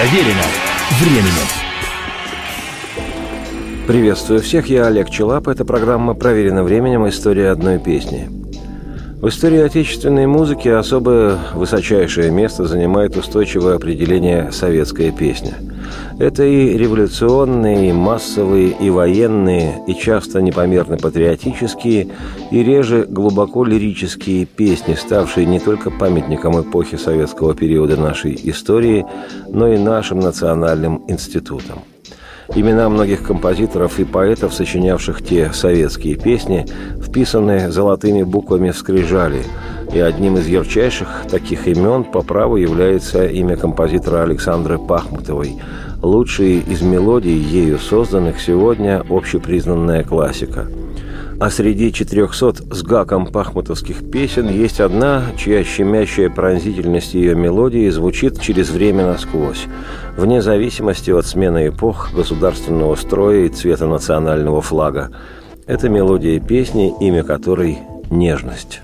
Проверено временем. Приветствую всех, я Олег Челап. Это программа «Проверено временем. История одной песни». В истории отечественной музыки особое высочайшее место занимает устойчивое определение «советская песня». Это и революционные, и массовые, и военные, и часто непомерно патриотические, и реже глубоко лирические песни, ставшие не только памятником эпохи советского периода нашей истории, но и нашим национальным институтом. Имена многих композиторов и поэтов, сочинявших те советские песни, вписаны золотыми буквами в скрижали, и одним из ярчайших таких имен по праву является имя композитора Александры Пахмутовой, лучшие из мелодий, ею созданных сегодня общепризнанная классика – а среди 400 с гаком пахмутовских песен есть одна, чья щемящая пронзительность ее мелодии звучит через время насквозь, вне зависимости от смены эпох, государственного строя и цвета национального флага. Это мелодия песни, имя которой «Нежность».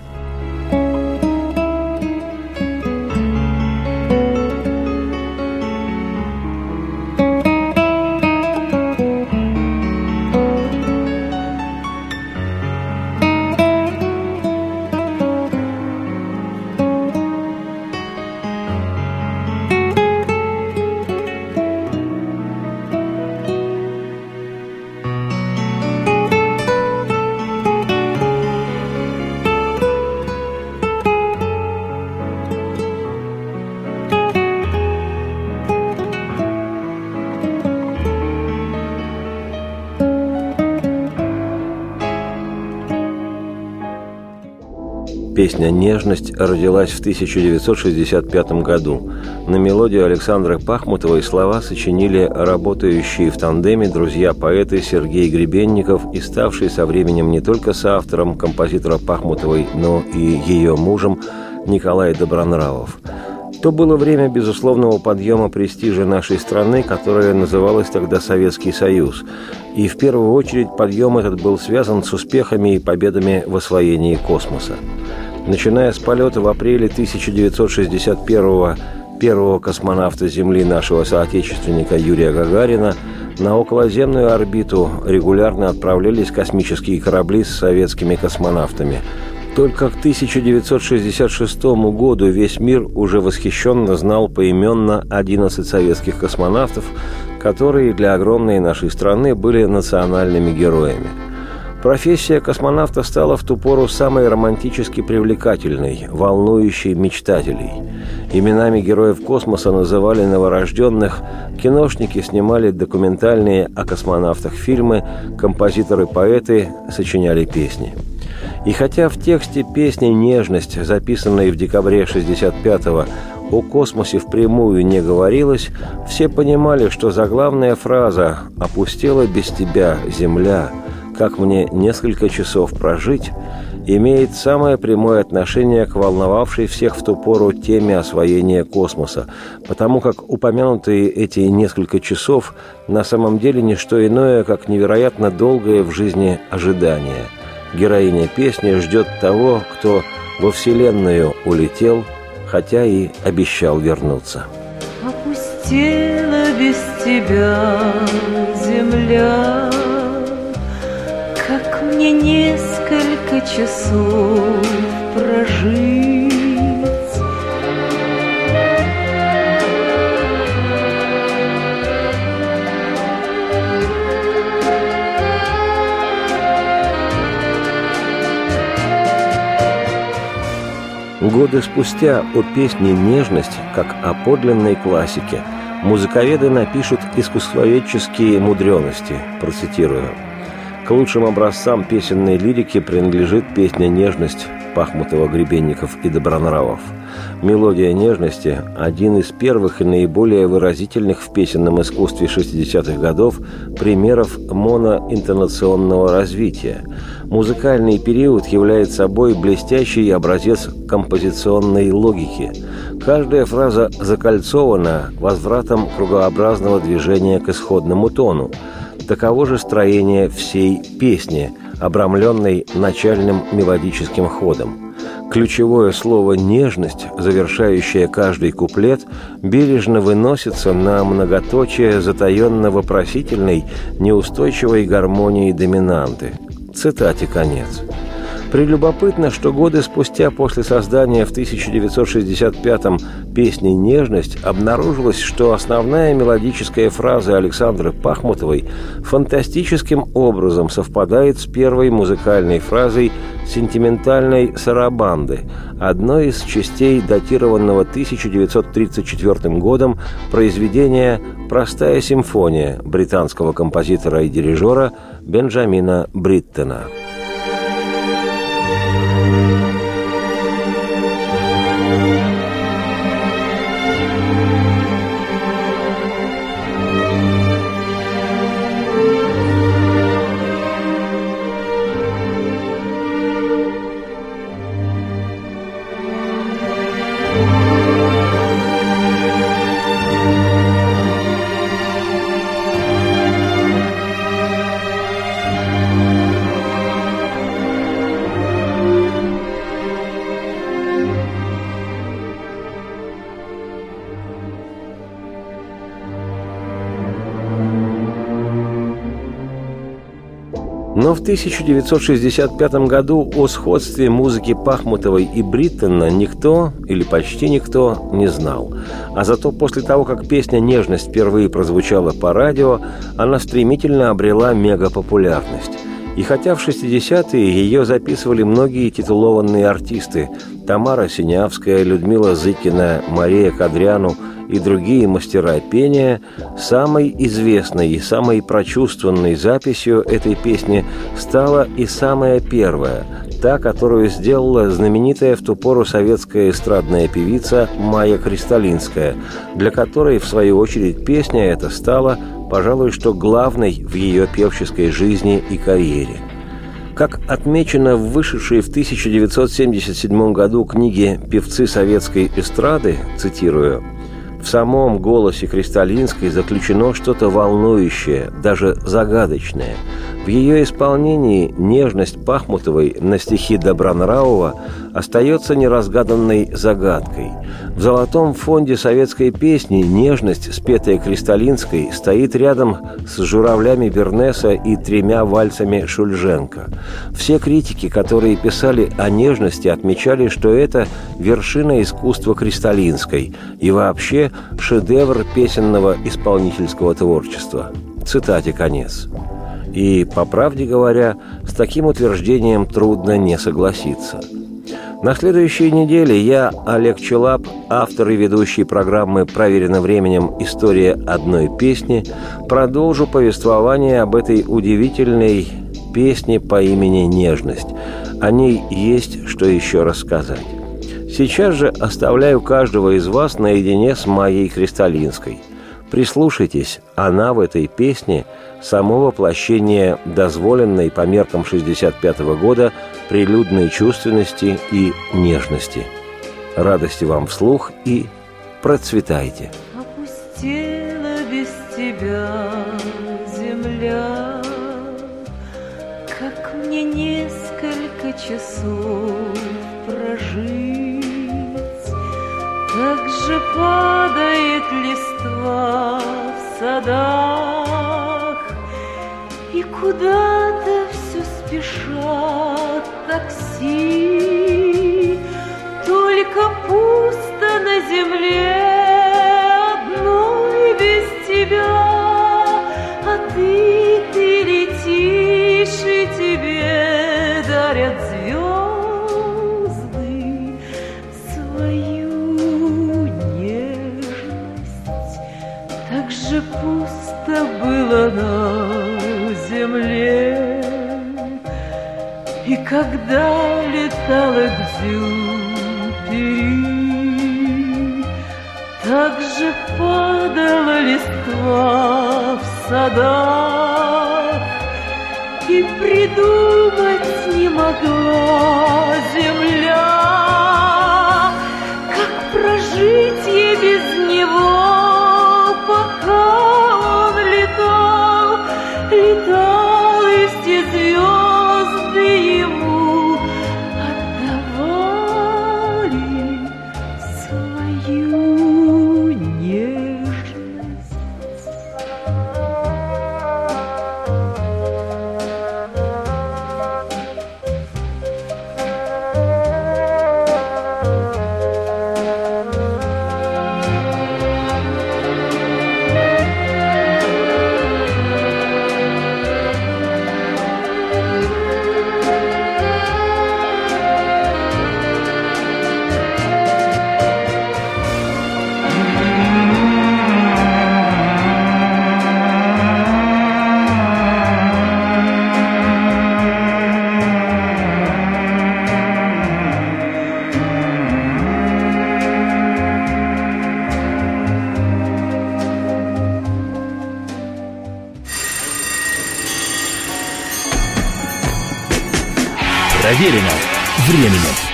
Песня «Нежность» родилась в 1965 году. На мелодию Александра Пахмутова и слова сочинили работающие в тандеме друзья-поэты Сергей Гребенников и ставший со временем не только соавтором композитора Пахмутовой, но и ее мужем Николай Добронравов. То было время безусловного подъема престижа нашей страны, которая называлась тогда Советский Союз. И в первую очередь подъем этот был связан с успехами и победами в освоении космоса. Начиная с полета в апреле 1961-го первого космонавта Земли нашего соотечественника Юрия Гагарина на околоземную орбиту регулярно отправлялись космические корабли с советскими космонавтами. Только к 1966 году весь мир уже восхищенно знал поименно 11 советских космонавтов, которые для огромной нашей страны были национальными героями – Профессия космонавта стала в ту пору самой романтически привлекательной, волнующей мечтателей. Именами героев космоса называли новорожденных, киношники снимали документальные о космонавтах фильмы, композиторы-поэты сочиняли песни. И хотя в тексте песни «Нежность», записанной в декабре 65-го, о космосе впрямую не говорилось, все понимали, что заглавная фраза «опустела без тебя Земля» как мне несколько часов прожить, имеет самое прямое отношение к волновавшей всех в ту пору теме освоения космоса, потому как упомянутые эти несколько часов на самом деле не что иное, как невероятно долгое в жизни ожидание. Героиня песни ждет того, кто во Вселенную улетел, хотя и обещал вернуться. Опустила без тебя земля мне несколько часов прожить. Годы спустя о песне «Нежность», как о подлинной классике, музыковеды напишут искусствоведческие мудрености, процитирую – к лучшим образцам песенной лирики принадлежит песня «Нежность» Пахмутова, Гребенников и Добронравов. Мелодия нежности – один из первых и наиболее выразительных в песенном искусстве 60-х годов примеров моноинтонационного развития. Музыкальный период является собой блестящий образец композиционной логики. Каждая фраза закольцована возвратом кругообразного движения к исходному тону – Таково же строение всей песни, обрамленной начальным мелодическим ходом. Ключевое слово «нежность», завершающее каждый куплет, бережно выносится на многоточие затаенно-вопросительной, неустойчивой гармонии доминанты. Цитате конец. Прелюбопытно, что годы спустя после создания в 1965-м песни «Нежность» обнаружилось, что основная мелодическая фраза Александры Пахмутовой фантастическим образом совпадает с первой музыкальной фразой сентиментальной «Сарабанды», одной из частей датированного 1934 годом произведения «Простая симфония» британского композитора и дирижера Бенджамина Бриттена. Но в 1965 году о сходстве музыки Пахмутовой и Бриттона никто, или почти никто, не знал. А зато после того, как песня «Нежность» впервые прозвучала по радио, она стремительно обрела мегапопулярность. И хотя в 60-е ее записывали многие титулованные артисты – Тамара Синявская, Людмила Зыкина, Мария Кадряну – и другие мастера пения, самой известной и самой прочувствованной записью этой песни стала и самая первая, та, которую сделала знаменитая в ту пору советская эстрадная певица Майя Кристалинская, для которой, в свою очередь, песня эта стала, пожалуй, что главной в ее певческой жизни и карьере. Как отмечено в вышедшей в 1977 году книге «Певцы советской эстрады», цитирую, в самом голосе Кристалинской заключено что-то волнующее, даже загадочное. В ее исполнении нежность Пахмутовой на стихи Добронравова остается неразгаданной загадкой. В золотом фонде советской песни нежность, спетая Кристалинской, стоит рядом с журавлями Бернеса и тремя вальсами Шульженко. Все критики, которые писали о нежности, отмечали, что это вершина искусства Кристалинской и вообще шедевр песенного исполнительского творчества. Цитате конец. И, по правде говоря, с таким утверждением трудно не согласиться – на следующей неделе я, Олег Челап, автор и ведущий программы «Проверено временем. История одной песни», продолжу повествование об этой удивительной песне по имени «Нежность». О ней есть что еще рассказать. Сейчас же оставляю каждого из вас наедине с моей Кристалинской. Прислушайтесь, она в этой песне – само воплощение дозволенной по меркам 65 -го года прилюдной чувственности и нежности. Радости вам вслух и процветайте. Опустела без тебя земля, Как мне несколько часов прожить, Так же падает листва в садах, и куда-то все спешат такси, же пусто было нам земле. И когда летала к Дзюпери, так же падала листва в садах, И придумать не могла земля, Проверено временем.